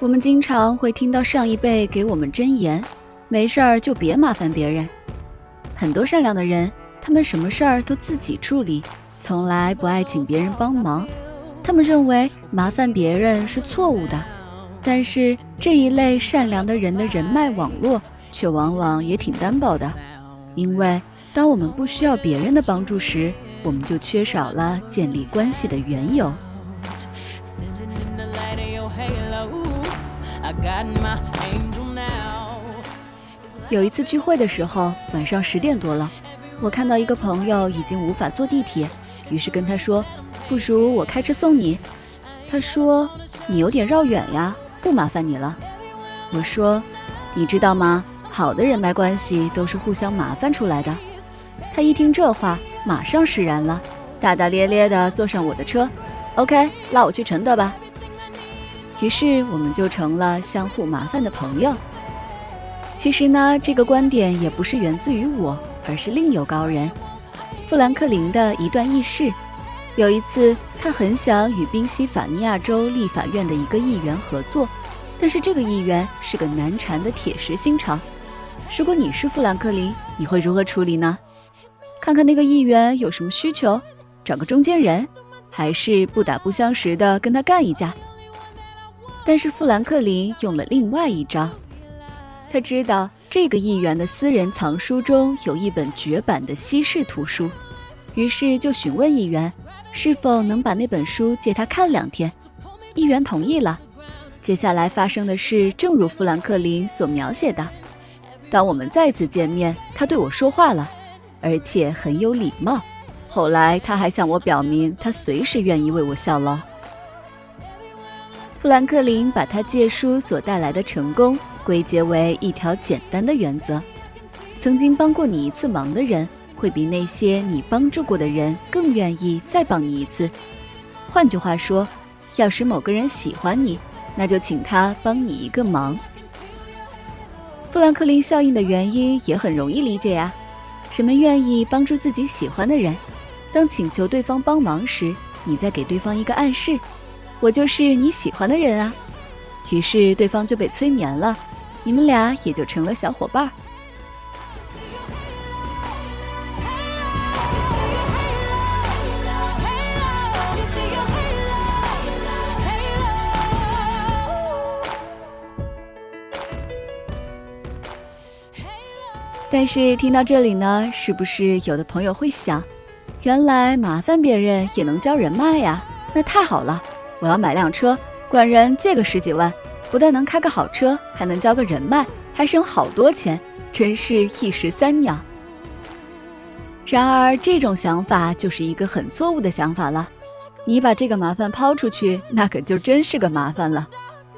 我们经常会听到上一辈给我们箴言：没事儿就别麻烦别人。很多善良的人，他们什么事儿都自己处理，从来不爱请别人帮忙。他们认为麻烦别人是错误的。但是这一类善良的人的人脉网络，却往往也挺单薄的。因为当我们不需要别人的帮助时，我们就缺少了建立关系的缘由。有一次聚会的时候，晚上十点多了，我看到一个朋友已经无法坐地铁，于是跟他说：“不如我开车送你。”他说：“你有点绕远呀，不麻烦你了。”我说：“你知道吗？好的人脉关系都是互相麻烦出来的。”他一听这话，马上释然了，大大咧咧地坐上我的车：“OK，拉我去承德吧。”于是我们就成了相互麻烦的朋友。其实呢，这个观点也不是源自于我，而是另有高人——富兰克林的一段轶事。有一次，他很想与宾夕法尼亚州立法院的一个议员合作，但是这个议员是个难缠的铁石心肠。如果你是富兰克林，你会如何处理呢？看看那个议员有什么需求，找个中间人，还是不打不相识的跟他干一架？但是富兰克林用了另外一招，他知道这个议员的私人藏书中有一本绝版的稀世图书，于是就询问议员是否能把那本书借他看两天。议员同意了。接下来发生的事正如富兰克林所描写的：当我们再次见面，他对我说话了，而且很有礼貌。后来他还向我表明，他随时愿意为我效劳。富兰克林把他借书所带来的成功归结为一条简单的原则：曾经帮过你一次忙的人，会比那些你帮助过的人更愿意再帮你一次。换句话说，要使某个人喜欢你，那就请他帮你一个忙。富兰克林效应的原因也很容易理解呀，人们愿意帮助自己喜欢的人。当请求对方帮忙时，你再给对方一个暗示。我就是你喜欢的人啊，于是对方就被催眠了，你们俩也就成了小伙伴。但是听到这里呢，是不是有的朋友会想，原来麻烦别人也能交人脉呀？那太好了。我要买辆车，管人借个十几万，不但能开个好车，还能交个人脉，还省好多钱，真是一石三鸟。然而，这种想法就是一个很错误的想法了。你把这个麻烦抛出去，那可就真是个麻烦了。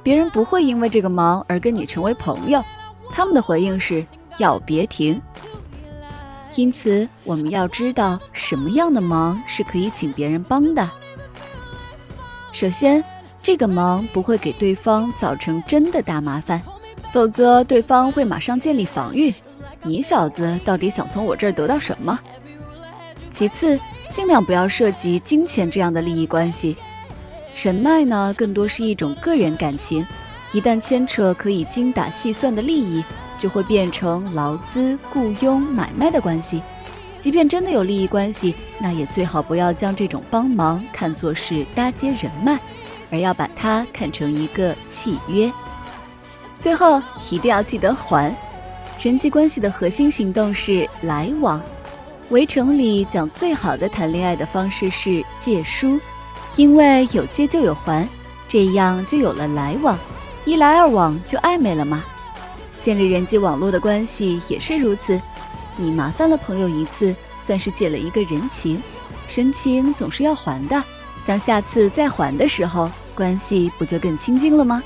别人不会因为这个忙而跟你成为朋友，他们的回应是要别停。因此，我们要知道什么样的忙是可以请别人帮的。首先，这个忙不会给对方造成真的大麻烦，否则对方会马上建立防御。你小子到底想从我这儿得到什么？其次，尽量不要涉及金钱这样的利益关系。人脉呢，更多是一种个人感情，一旦牵扯可以精打细算的利益，就会变成劳资、雇佣、买卖的关系。即便真的有利益关系，那也最好不要将这种帮忙看作是搭接人脉，而要把它看成一个契约。最后一定要记得还。人际关系的核心行动是来往。围城里讲最好的谈恋爱的方式是借书，因为有借就有还，这样就有了来往，一来二往就暧昧了嘛。建立人际网络的关系也是如此。你麻烦了朋友一次，算是借了一个人情，人情总是要还的。当下次再还的时候，关系不就更亲近了吗？